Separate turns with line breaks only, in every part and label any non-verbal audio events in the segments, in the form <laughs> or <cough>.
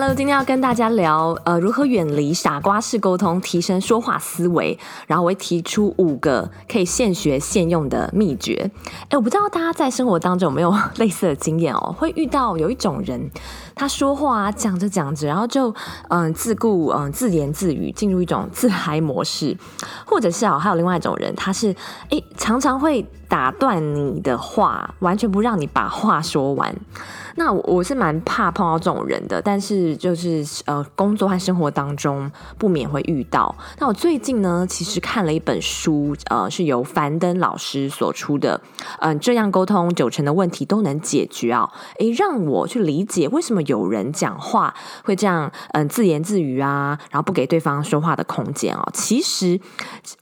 Hello，今天要跟大家聊，呃，如何远离傻瓜式沟通，提升说话思维。然后我会提出五个可以现学现用的秘诀。哎，我不知道大家在生活当中有没有 <laughs> 类似的经验哦？会遇到有一种人，他说话啊，讲着讲着，然后就嗯、自顾嗯、自言自语，进入一种自嗨模式。或者是啊，还有另外一种人，他是哎常常会打断你的话，完全不让你把话说完。那我我是蛮怕碰到这种人的，但是就是呃，工作和生活当中不免会遇到。那我最近呢，其实看了一本书，呃，是由樊登老师所出的，嗯、这样沟通九成的问题都能解决啊，诶，让我去理解为什么有人讲话会这样，嗯、自言自语啊，然后不给对方说话的空间哦。其实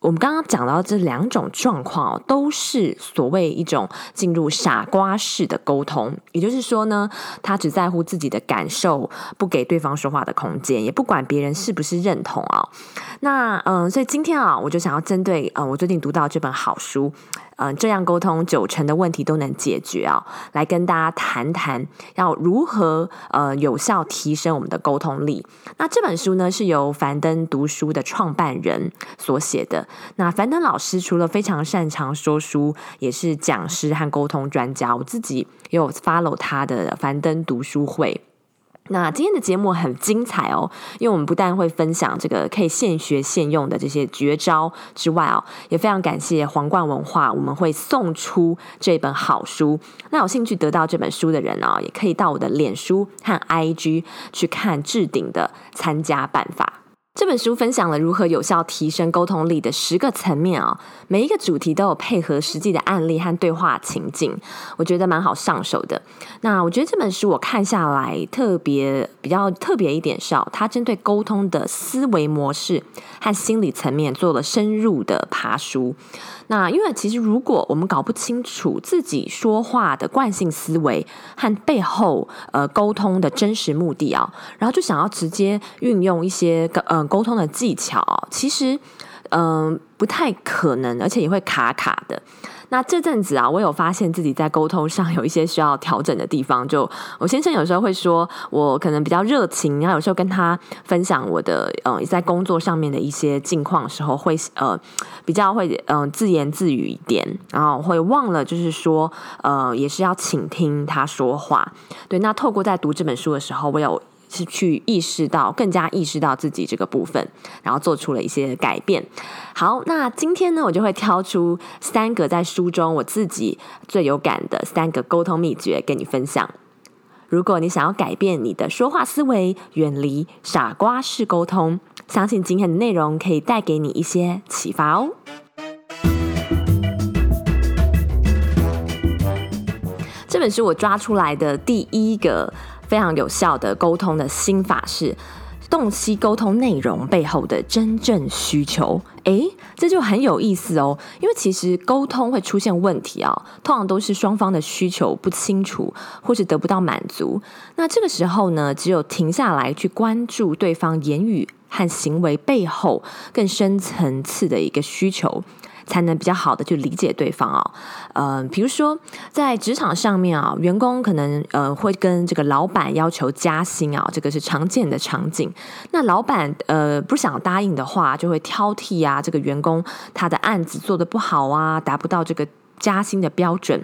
我们刚刚讲到这两种状况哦，都是所谓一种进入傻瓜式的沟通，也就是说呢。他只在乎自己的感受，不给对方说话的空间，也不管别人是不是认同啊。那嗯，所以今天啊，我就想要针对嗯，我最近读到这本好书，嗯，这样沟通九成的问题都能解决啊，来跟大家谈谈要如何呃有效提升我们的沟通力。那这本书呢，是由樊登读书的创办人所写的。那樊登老师除了非常擅长说书，也是讲师和沟通专家。我自己也有 follow 他的樊登读书会。那今天的节目很精彩哦，因为我们不但会分享这个可以现学现用的这些绝招之外哦，也非常感谢皇冠文化，我们会送出这本好书。那有兴趣得到这本书的人哦，也可以到我的脸书和 IG 去看置顶的参加办法。这本书分享了如何有效提升沟通力的十个层面哦，每一个主题都有配合实际的案例和对话情境，我觉得蛮好上手的。那我觉得这本书我看下来特别比较特别一点是哦，它针对沟通的思维模式和心理层面做了深入的爬书。那因为其实如果我们搞不清楚自己说话的惯性思维和背后呃沟通的真实目的啊，然后就想要直接运用一些呃沟通的技巧，其实嗯、不太可能，而且也会卡卡的。那这阵子啊，我有发现自己在沟通上有一些需要调整的地方。就我先生有时候会说我可能比较热情，然后有时候跟他分享我的嗯在工作上面的一些近况的时候，会呃比较会嗯自言自语一点，然后会忘了就是说呃也是要倾听他说话。对，那透过在读这本书的时候，我有。是去意识到，更加意识到自己这个部分，然后做出了一些改变。好，那今天呢，我就会挑出三个在书中我自己最有感的三个沟通秘诀跟你分享。如果你想要改变你的说话思维，远离傻瓜式沟通，相信今天的内容可以带给你一些启发哦。这本书我抓出来的第一个。非常有效的沟通的心法是洞悉沟通内容背后的真正需求。诶，这就很有意思哦，因为其实沟通会出现问题啊，通常都是双方的需求不清楚，或是得不到满足。那这个时候呢，只有停下来去关注对方言语和行为背后更深层次的一个需求。才能比较好的去理解对方、哦，呃，比如说在职场上面啊，员工可能呃会跟这个老板要求加薪啊，这个是常见的场景。那老板呃不想答应的话，就会挑剔啊，这个员工他的案子做得不好啊，达不到这个加薪的标准。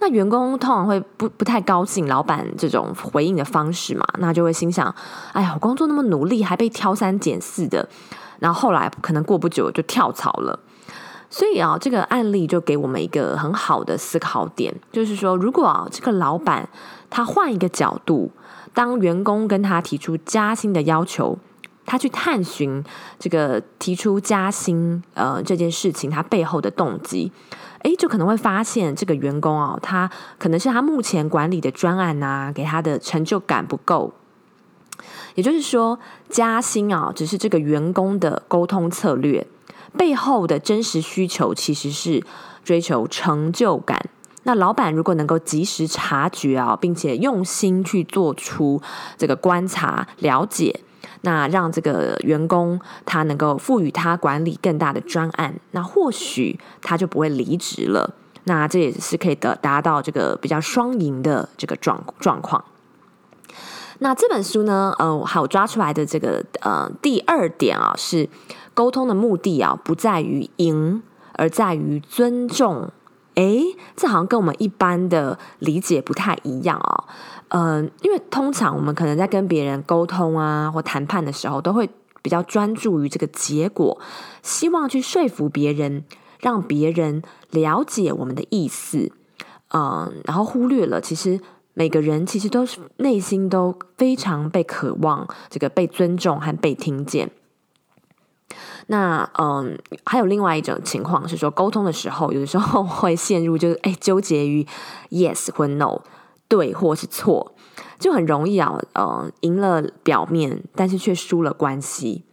那员工通常会不不太高兴老板这种回应的方式嘛，那就会心想，哎呀，我工作那么努力，还被挑三拣四的，然后后来可能过不久就跳槽了。所以啊，这个案例就给我们一个很好的思考点，就是说，如果啊，这个老板他换一个角度，当员工跟他提出加薪的要求，他去探寻这个提出加薪呃这件事情他背后的动机，诶，就可能会发现这个员工啊，他可能是他目前管理的专案呐，给他的成就感不够，也就是说，加薪啊，只是这个员工的沟通策略。背后的真实需求其实是追求成就感，那老板如果能够及时察觉啊，并且用心去做出这个观察、了解，那让这个员工他能够赋予他管理更大的专案，那或许他就不会离职了。那这也是可以得达到这个比较双赢的这个状状况。那这本书呢，呃，还有抓出来的这个呃第二点啊，是沟通的目的啊，不在于赢，而在于尊重。诶，这好像跟我们一般的理解不太一样啊。嗯、因为通常我们可能在跟别人沟通啊或谈判的时候，都会比较专注于这个结果，希望去说服别人，让别人了解我们的意思。嗯、然后忽略了其实每个人其实都是内心都非常被渴望这个被尊重和被听见。那嗯，还有另外一种情况是说，沟通的时候，有的时候会陷入就是哎纠结于 yes 或 no，对或是错，就很容易啊，嗯，赢了表面，但是却输了关系。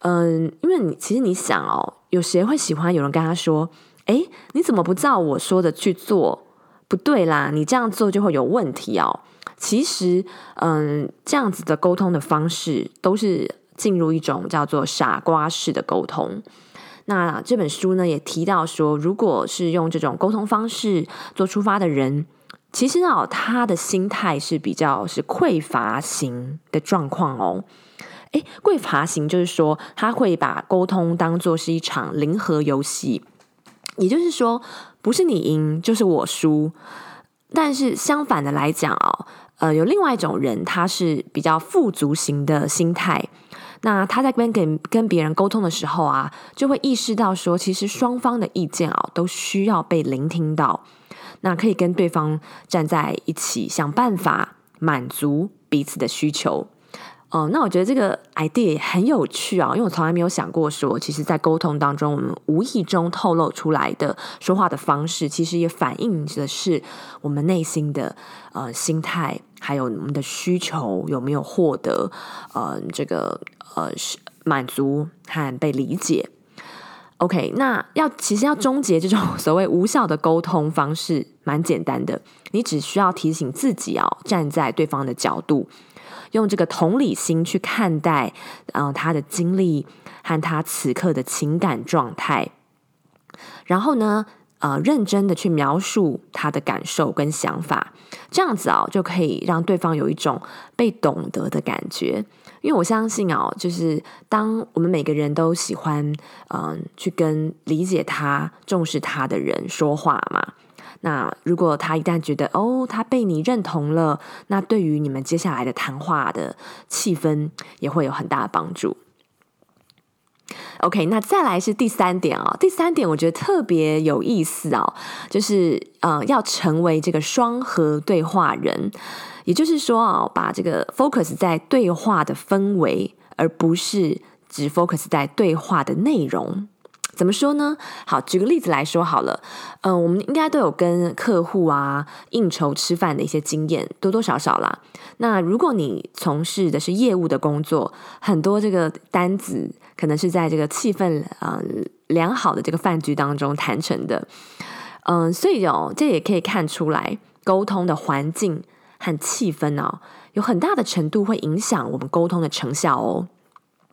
嗯，因为你其实你想哦，有谁会喜欢有人跟他说，哎，你怎么不照我说的去做？不对啦，你这样做就会有问题哦。其实，嗯，这样子的沟通的方式都是。进入一种叫做傻瓜式的沟通。那这本书呢，也提到说，如果是用这种沟通方式做出发的人，其实呢，他的心态是比较是匮乏型的状况哦。诶，匮乏型就是说，他会把沟通当作是一场零和游戏，也就是说，不是你赢就是我输。但是相反的来讲哦，呃，有另外一种人，他是比较富足型的心态。那他在跟跟跟别人沟通的时候啊，就会意识到说，其实双方的意见啊，都需要被聆听到。那可以跟对方站在一起，想办法满足彼此的需求。哦、那我觉得这个 idea 很有趣啊，因为我从来没有想过说，其实，在沟通当中，我们无意中透露出来的说话的方式，其实也反映的是我们内心的呃心态，还有我们的需求有没有获得呃这个。呃，是满足和被理解。OK，那要其实要终结这种所谓无效的沟通方式，蛮简单的。你只需要提醒自己哦，站在对方的角度，用这个同理心去看待，呃，他的经历和他此刻的情感状态，然后呢，呃，认真的去描述他的感受跟想法，这样子啊，就可以让对方有一种被懂得的感觉。因为我相信哦，就是当我们每个人都喜欢嗯去跟理解他、重视他的人说话嘛，那如果他一旦觉得哦，他被你认同了，那对于你们接下来的谈话的气氛也会有很大的帮助。OK，那再来是第三点哦，第三点我觉得特别有意思哦，就是呃要成为这个双核对话人。也就是说啊，把这个 focus 在对话的氛围，而不是只 focus 在对话的内容。怎么说呢？好，举个例子来说好了。嗯、我们应该都有跟客户啊应酬吃饭的一些经验，多多少少啦。那如果你从事的是业务的工作，很多这个单子可能是在这个气氛啊、良好的这个饭局当中谈成的。嗯、所以哦，这也可以看出来沟通的环境。和气氛哦，有很大的程度会影响我们沟通的成效哦。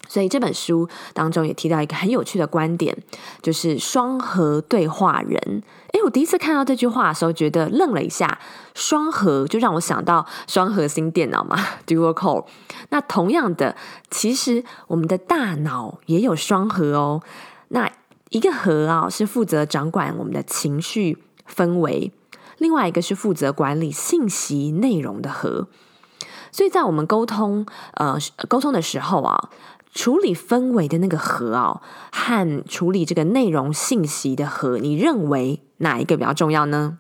所以这本书当中也提到一个很有趣的观点，就是双核对话人。诶，我第一次看到这句话的时候，觉得愣了一下。双核就让我想到双核心电脑嘛，<laughs> Dual Core。那同样的，其实我们的大脑也有双核哦。那一个核啊，是负责掌管我们的情绪氛围。另外一个是负责管理信息内容的核，所以在我们沟通呃沟通的时候啊，处理氛围的那个核哦，和处理这个内容信息的核，你认为哪一个比较重要呢？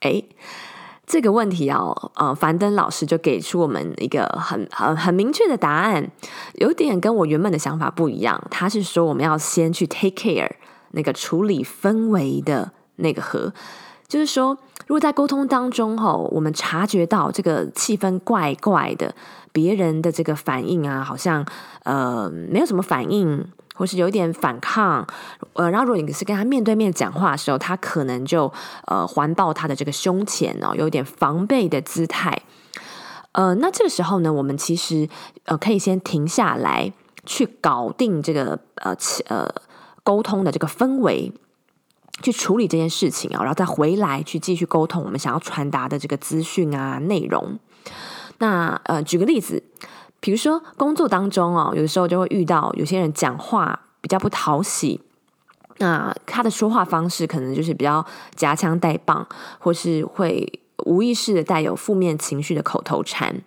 诶，这个问题啊，呃，樊登老师就给出我们一个很很很明确的答案，有点跟我原本的想法不一样。他是说我们要先去 take care 那个处理氛围的。那个和，就是说，如果在沟通当中，哈，我们察觉到这个气氛怪怪的，别人的这个反应啊，好像呃没有什么反应，或是有一点反抗，呃，然后如果你是跟他面对面讲话的时候，他可能就呃环抱他的这个胸前哦，有点防备的姿态。呃，那这个时候呢，我们其实呃可以先停下来，去搞定这个呃呃沟通的这个氛围，去处理这件事情啊，然后再回来去继续沟通我们想要传达的这个资讯啊内容。那呃，举个例子。比如说，工作当中哦，有的时候就会遇到有些人讲话比较不讨喜，那他的说话方式可能就是比较夹枪带棒，或是会无意识的带有负面情绪的口头禅，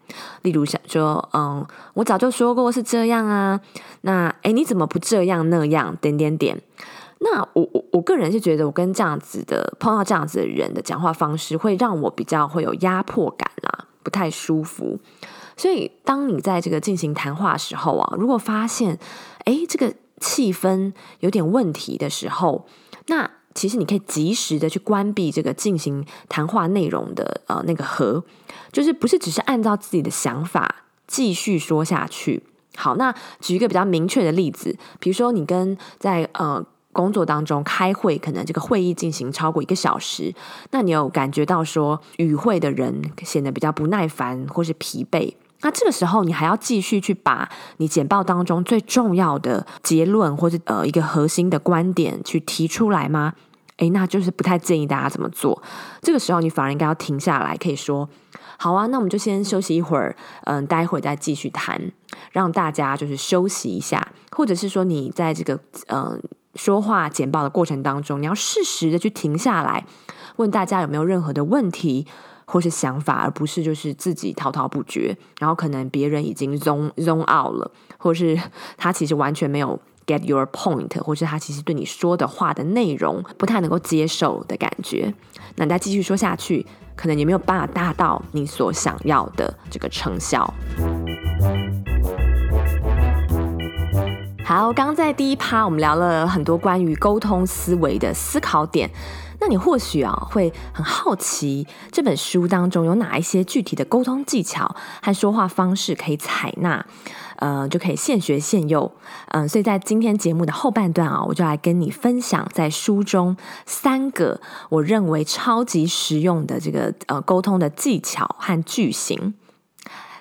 例如想说，嗯，我早就说过是这样啊，那诶，你怎么不这样那样？点点点。那我我我个人是觉得，我跟这样子的碰到这样子的人的讲话方式，会让我比较会有压迫感啦，不太舒服。所以，当你在这个进行谈话时候啊，如果发现，诶，这个气氛有点问题的时候，那其实你可以及时的去关闭这个进行谈话内容的呃那个盒，就是不是只是按照自己的想法继续说下去。好，那举一个比较明确的例子，比如说你跟在呃工作当中开会，可能这个会议进行超过一个小时，那你有感觉到说与会的人显得比较不耐烦或是疲惫。那这个时候，你还要继续去把你简报当中最重要的结论，或者呃一个核心的观点去提出来吗？诶，那就是不太建议大家这么做。这个时候，你反而应该要停下来，可以说：好啊，那我们就先休息一会儿，嗯，待会再继续谈，让大家就是休息一下，或者是说，你在这个嗯说话简报的过程当中，你要适时的去停下来，问大家有没有任何的问题。或是想法，而不是就是自己滔滔不绝，然后可能别人已经 zone zone out 了，或是他其实完全没有 get your point，或是他其实对你说的话的内容不太能够接受的感觉，那你再继续说下去，可能也没有办法达到你所想要的这个成效。好，刚在第一趴我们聊了很多关于沟通思维的思考点。那你或许啊会很好奇，这本书当中有哪一些具体的沟通技巧和说话方式可以采纳，呃，就可以现学现用。嗯、所以在今天节目的后半段啊，我就来跟你分享在书中三个我认为超级实用的这个呃沟通的技巧和句型。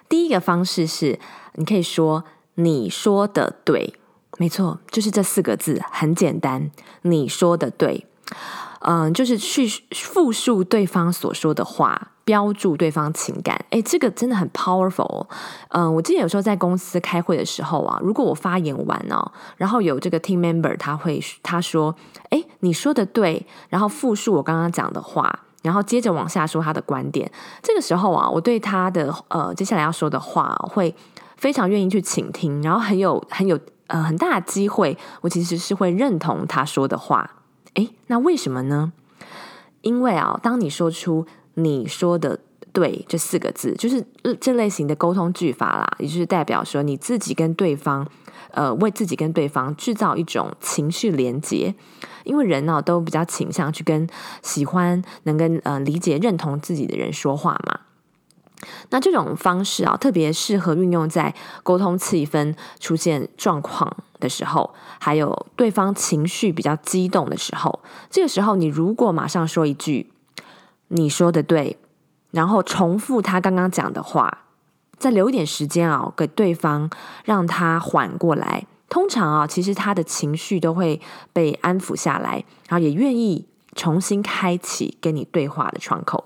第一个方式是，你可以说“你说的对”，没错，就是这四个字，很简单，“你说的对”。嗯，就是去复述对方所说的话，标注对方情感。诶，这个真的很 powerful。嗯，我记得有时候在公司开会的时候啊，如果我发言完哦，然后有这个 team member 他会他说：“诶，你说的对。”然后复述我刚刚讲的话，然后接着往下说他的观点。这个时候啊，我对他的呃接下来要说的话会非常愿意去倾听，然后很有很有呃很大的机会，我其实是会认同他说的话。诶，那为什么呢？因为啊，当你说出“你说的对”这四个字，就是这类型的沟通句法啦，也就是代表说你自己跟对方，呃，为自己跟对方制造一种情绪连结。因为人呢、都比较倾向去跟喜欢能跟呃理解、认同自己的人说话嘛。那这种方式啊，特别适合运用在沟通气氛出现状况的时候，还有对方情绪比较激动的时候。这个时候，你如果马上说一句“你说的对”，然后重复他刚刚讲的话，再留一点时间啊，给对方让他缓过来。通常啊，其实他的情绪都会被安抚下来，然后也愿意重新开启跟你对话的窗口。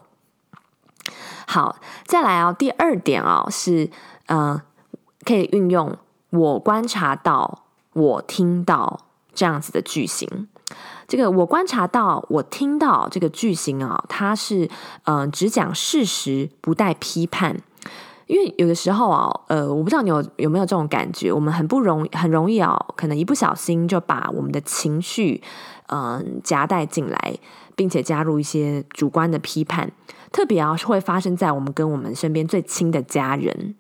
好，再来哦。第二点哦，是呃，可以运用“我观察到”“我听到”这样子的句型。这个“我观察到”“我听到”这个句型啊、它是呃只讲事实，不带批判。因为有的时候啊，呃，我不知道你有有没有这种感觉，我们很不容很容易啊，可能一不小心就把我们的情绪嗯、夹带进来，并且加入一些主观的批判。特别啊，是会发生在我们跟我们身边最亲的家人，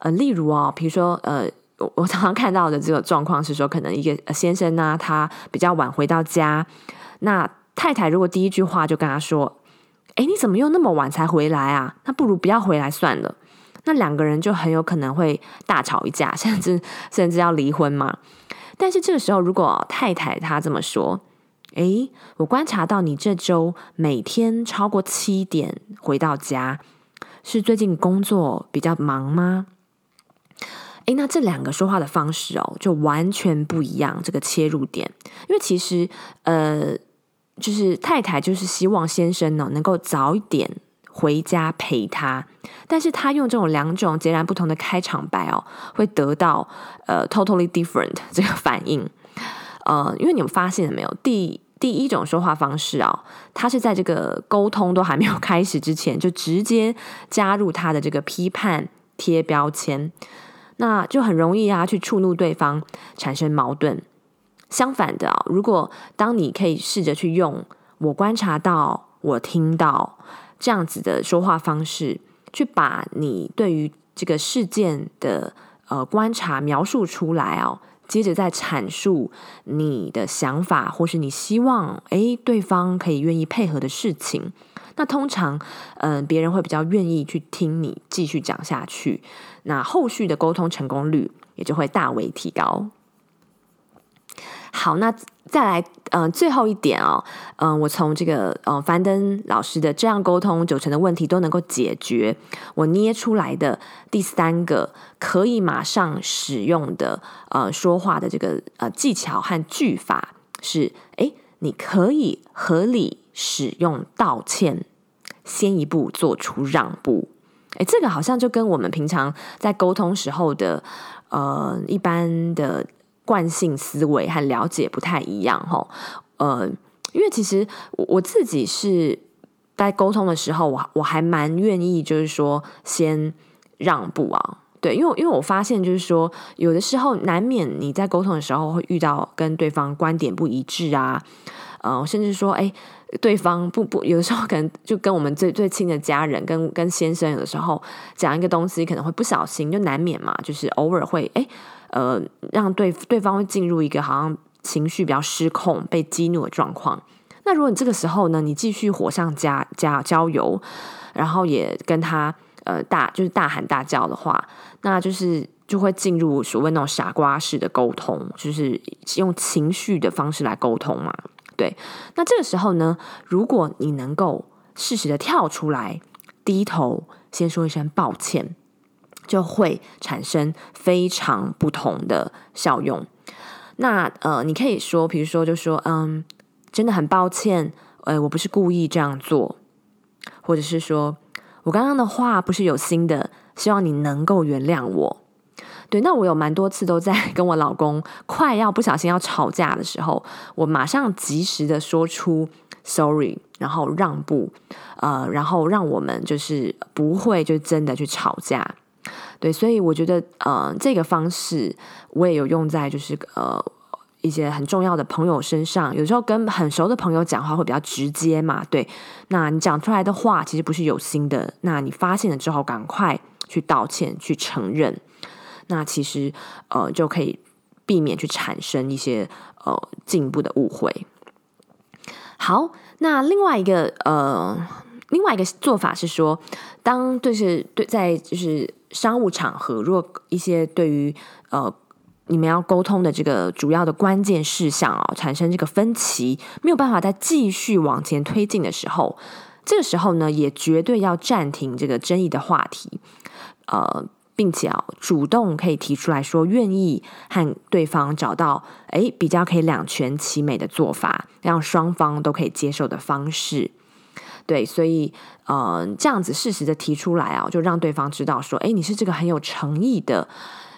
呃，例如哦，比如说，呃，我我常常看到的这个状况是说，可能一个先生呢、他比较晚回到家，那太太如果第一句话就跟他说：“诶，你怎么又那么晚才回来啊？那不如不要回来算了。”那两个人就很有可能会大吵一架，<laughs> 甚至甚至要离婚嘛。但是这个时候，如果太太她这么说，诶，我观察到你这周每天超过七点回到家，是最近工作比较忙吗？诶，那这两个说话的方式哦，就完全不一样。这个切入点，因为其实呃，就是太太就是希望先生呢能够早一点回家陪他，但是他用这种两种截然不同的开场白哦，会得到呃 totally different 这个反应。呃，因为你们发现了没有？第第一种说话方式啊、哦，他是在这个沟通都还没有开始之前，就直接加入他的这个批判贴标签。那就很容易啊，去触怒对方，产生矛盾。相反的啊，如果当你可以试着去用“我观察到”“我听到”这样子的说话方式，去把你对于这个事件的呃观察描述出来哦，接着再阐述你的想法，或是你希望诶对方可以愿意配合的事情。那通常，嗯、别人会比较愿意去听你继续讲下去，那后续的沟通成功率也就会大为提高。好，那再来，嗯、最后一点哦，嗯、我从这个，呃，樊登老师的这样沟通九成的问题都能够解决，我捏出来的第三个可以马上使用的，呃，说话的这个，呃，技巧和句法是，诶，你可以合理。使用道歉，先一步做出让步。诶，这个好像就跟我们平常在沟通时候的呃一般的惯性思维和了解不太一样哈。呃，因为其实我自己是在沟通的时候，我我还蛮愿意就是说先让步啊。对，因为因为我发现就是说，有的时候难免你在沟通的时候会遇到跟对方观点不一致啊，呃，甚至说诶。对方不不，有的时候可能就跟我们最最亲的家人，跟跟先生，有的时候讲一个东西，可能会不小心，就难免嘛，就是偶尔会诶呃，让对对方会进入一个好像情绪比较失控、被激怒的状况。那如果你这个时候呢，你继续火上加加浇油，然后也跟他呃大就是大喊大叫的话，那就是就会进入所谓那种傻瓜式的沟通，就是用情绪的方式来沟通嘛。对，那这个时候呢，如果你能够适时的跳出来，低头先说一声抱歉，就会产生非常不同的效用。那呃，你可以说，比如说，就说嗯，真的很抱歉，呃，我不是故意这样做，或者是说我刚刚的话不是有心的，希望你能够原谅我。对，那我有蛮多次都在跟我老公快要不小心要吵架的时候，我马上及时的说出 sorry，然后让步，呃，然后让我们就是不会就真的去吵架。对，所以我觉得呃这个方式我也有用在就是呃一些很重要的朋友身上，有时候跟很熟的朋友讲话会比较直接嘛。对，那你讲出来的话其实不是有心的，那你发现了之后赶快去道歉，去承认。那其实呃就可以避免去产生一些呃进一步的误会。好，那另外一个呃另外一个做法是说，当就是对在就是商务场合，如果一些对于呃你们要沟通的这个主要的关键事项、哦、产生这个分歧，没有办法再继续往前推进的时候，这个时候呢也绝对要暂停这个争议的话题，呃。并且啊，主动可以提出来说愿意和对方找到诶比较可以两全其美的做法，让双方都可以接受的方式。对，所以呃这样子适时的提出来啊，就让对方知道说，诶你是这个很有诚意的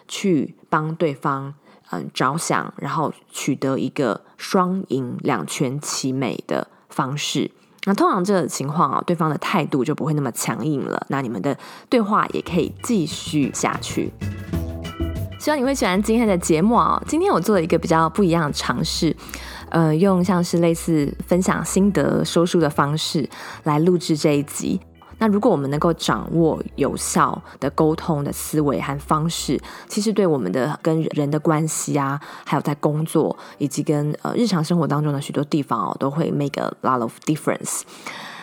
去帮对方嗯着想，然后取得一个双赢两全其美的方式。那通常这个情况啊，对方的态度就不会那么强硬了。那你们的对话也可以继续下去。希望你会喜欢今天的节目啊！今天我做了一个比较不一样的尝试，呃，用像是类似分享心得说书的方式来录制这一集。那如果我们能够掌握有效的沟通的思维和方式，其实对我们的跟人的关系啊，还有在工作以及跟呃日常生活当中的许多地方哦，都会 make a lot of difference。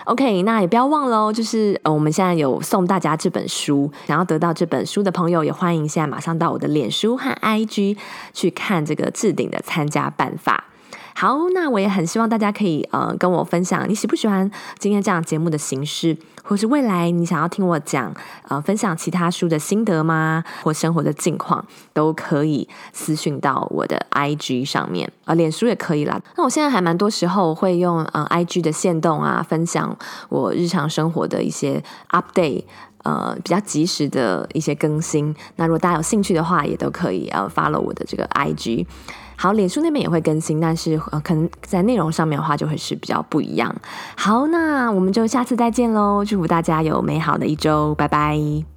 OK，那也不要忘了哦，就是呃，我们现在有送大家这本书，想要得到这本书的朋友，也欢迎现在马上到我的脸书和 IG 去看这个置顶的参加办法。好，那我也很希望大家可以呃跟我分享，你喜不喜欢今天这样节目的形式，或是未来你想要听我讲呃分享其他书的心得吗？或生活的近况，都可以私讯到我的 IG 上面，呃，脸书也可以啦。那我现在还蛮多时候会用呃 IG 的限动啊，分享我日常生活的一些 update，呃比较及时的一些更新。那如果大家有兴趣的话，也都可以呃 follow 我的这个 IG。好，脸书那边也会更新，但是，可能在内容上面的话，就会是比较不一样。好，那我们就下次再见喽！祝福大家有美好的一周，拜拜。